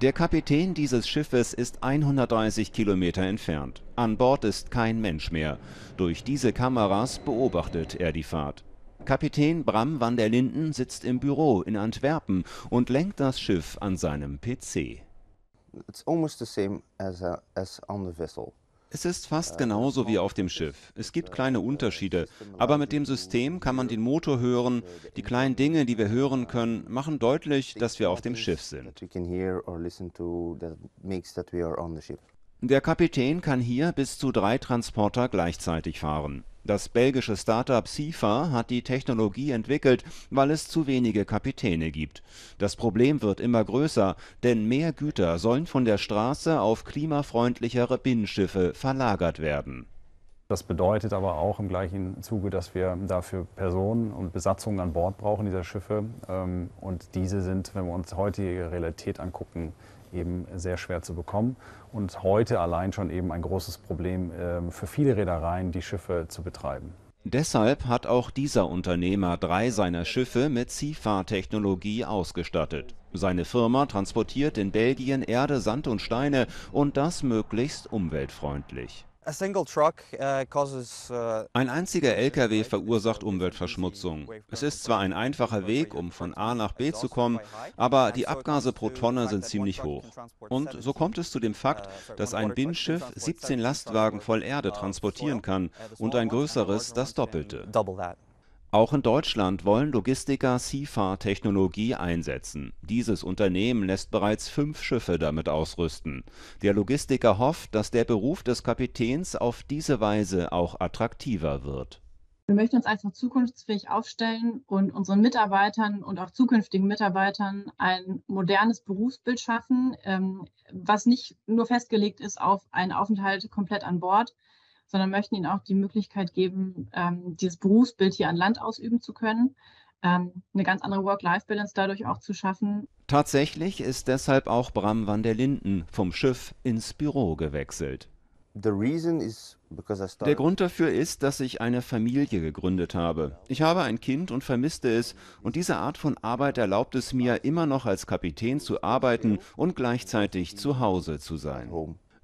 Der Kapitän dieses Schiffes ist 130 Kilometer entfernt. An Bord ist kein Mensch mehr. Durch diese Kameras beobachtet er die Fahrt. Kapitän Bram van der Linden sitzt im Büro in Antwerpen und lenkt das Schiff an seinem PC. It's almost the same as, a, as on the vessel. Es ist fast genauso wie auf dem Schiff. Es gibt kleine Unterschiede, aber mit dem System kann man den Motor hören. Die kleinen Dinge, die wir hören können, machen deutlich, dass wir auf dem Schiff sind. Der Kapitän kann hier bis zu drei Transporter gleichzeitig fahren. Das belgische Startup SIFA hat die Technologie entwickelt, weil es zu wenige Kapitäne gibt. Das Problem wird immer größer, denn mehr Güter sollen von der Straße auf klimafreundlichere Binnenschiffe verlagert werden. Das bedeutet aber auch im gleichen Zuge, dass wir dafür Personen und Besatzungen an Bord brauchen dieser Schiffe. Ähm, und diese sind, wenn wir uns heutige Realität angucken, eben sehr schwer zu bekommen und heute allein schon eben ein großes Problem ähm, für viele Reedereien, die Schiffe zu betreiben. Deshalb hat auch dieser Unternehmer drei seiner Schiffe mit CIFA-Technologie ausgestattet. Seine Firma transportiert in Belgien Erde, Sand und Steine und das möglichst umweltfreundlich. Uh, uh, Ein einziger LKW verursacht Umweltverschmutzung. Es ist zwar ein einfacher Weg, um von A nach B zu kommen, aber die Abgase pro Tonne sind ziemlich hoch. Und so kommt es zu dem Fakt, dass ein Binnenschiff 17 Lastwagen voll Erde transportieren kann und ein größeres das Doppelte. Auch in Deutschland wollen Logistiker CIFA-Technologie einsetzen. Dieses Unternehmen lässt bereits fünf Schiffe damit ausrüsten. Der Logistiker hofft, dass der Beruf des Kapitäns auf diese Weise auch attraktiver wird. Wir möchten uns einfach zukunftsfähig aufstellen und unseren Mitarbeitern und auch zukünftigen Mitarbeitern ein modernes Berufsbild schaffen, ähm, was nicht nur festgelegt ist auf einen Aufenthalt komplett an Bord, sondern möchten ihnen auch die Möglichkeit geben, ähm, dieses Berufsbild hier an Land ausüben zu können, ähm, eine ganz andere Work-Life-Balance dadurch auch zu schaffen. Tatsächlich ist deshalb auch Bram van der Linden vom Schiff ins Büro gewechselt. The reason is because I Der started Grund dafür ist, dass ich eine Familie gegründet habe. Ich habe ein Kind und vermisste es, und diese Art von Arbeit erlaubt es mir, immer noch als Kapitän zu arbeiten und gleichzeitig zu Hause zu sein.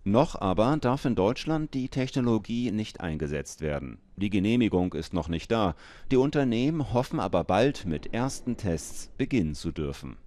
Noch aber darf in Deutschland die Technologie nicht eingesetzt werden. Die Genehmigung ist noch nicht da. Die Unternehmen hoffen aber bald mit ersten Tests beginnen zu dürfen.